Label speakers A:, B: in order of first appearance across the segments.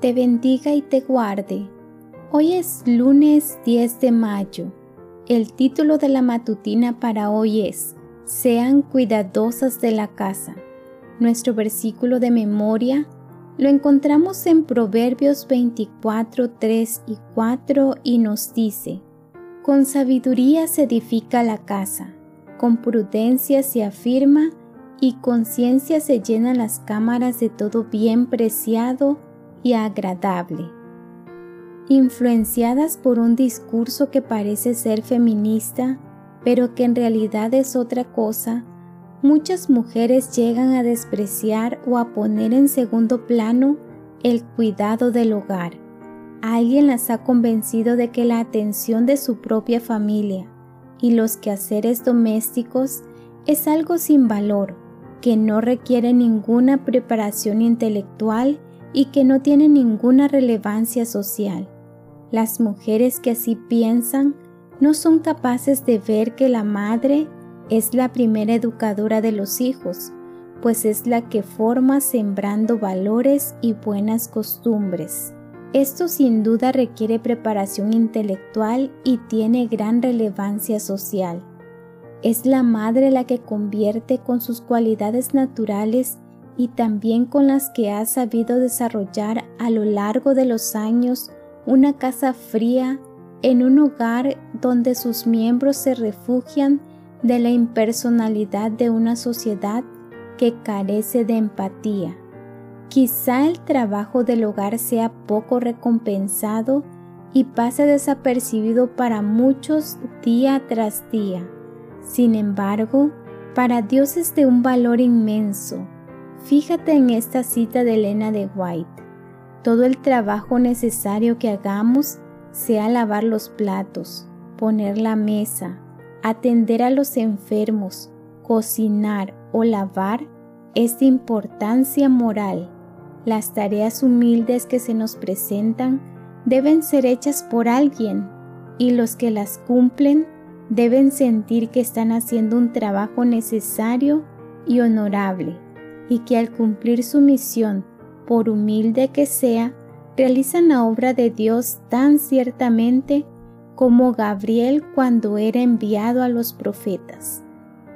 A: te bendiga y te guarde. Hoy es lunes 10 de mayo. El título de la matutina para hoy es Sean cuidadosas de la casa. Nuestro versículo de memoria lo encontramos en Proverbios 24, 3 y 4 y nos dice, Con sabiduría se edifica la casa, con prudencia se afirma y con ciencia se llenan las cámaras de todo bien preciado y agradable. Influenciadas por un discurso que parece ser feminista, pero que en realidad es otra cosa, muchas mujeres llegan a despreciar o a poner en segundo plano el cuidado del hogar. Alguien las ha convencido de que la atención de su propia familia y los quehaceres domésticos es algo sin valor, que no requiere ninguna preparación intelectual y que no tiene ninguna relevancia social. Las mujeres que así piensan no son capaces de ver que la madre es la primera educadora de los hijos, pues es la que forma sembrando valores y buenas costumbres. Esto sin duda requiere preparación intelectual y tiene gran relevancia social. Es la madre la que convierte con sus cualidades naturales y también con las que ha sabido desarrollar a lo largo de los años una casa fría en un hogar donde sus miembros se refugian de la impersonalidad de una sociedad que carece de empatía. Quizá el trabajo del hogar sea poco recompensado y pase desapercibido para muchos día tras día. Sin embargo, para Dios es de un valor inmenso. Fíjate en esta cita de Elena de White. Todo el trabajo necesario que hagamos, sea lavar los platos, poner la mesa, atender a los enfermos, cocinar o lavar es de importancia moral. Las tareas humildes que se nos presentan deben ser hechas por alguien y los que las cumplen deben sentir que están haciendo un trabajo necesario y honorable y que al cumplir su misión, por humilde que sea, realizan la obra de Dios tan ciertamente como Gabriel cuando era enviado a los profetas.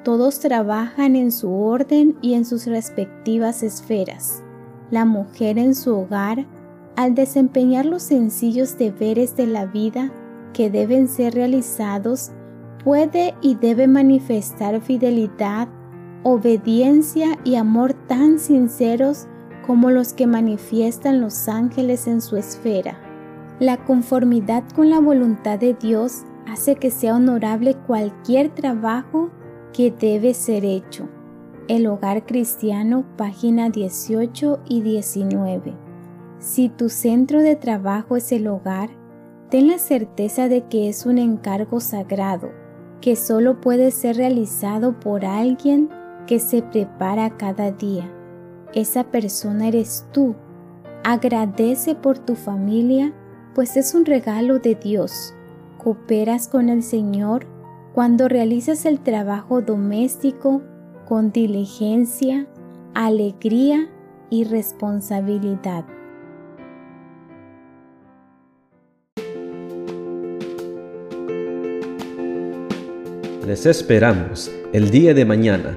A: Todos trabajan en su orden y en sus respectivas esferas. La mujer en su hogar, al desempeñar los sencillos deberes de la vida que deben ser realizados, puede y debe manifestar fidelidad, obediencia y amor tan sinceros como los que manifiestan los ángeles en su esfera. La conformidad con la voluntad de Dios hace que sea honorable cualquier trabajo que debe ser hecho. El hogar cristiano, página 18 y 19. Si tu centro de trabajo es el hogar, ten la certeza de que es un encargo sagrado, que solo puede ser realizado por alguien que se prepara cada día. Esa persona eres tú. Agradece por tu familia pues es un regalo de Dios. Cooperas con el Señor cuando realizas el trabajo doméstico con diligencia, alegría y responsabilidad.
B: Les esperamos el día de mañana